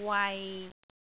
why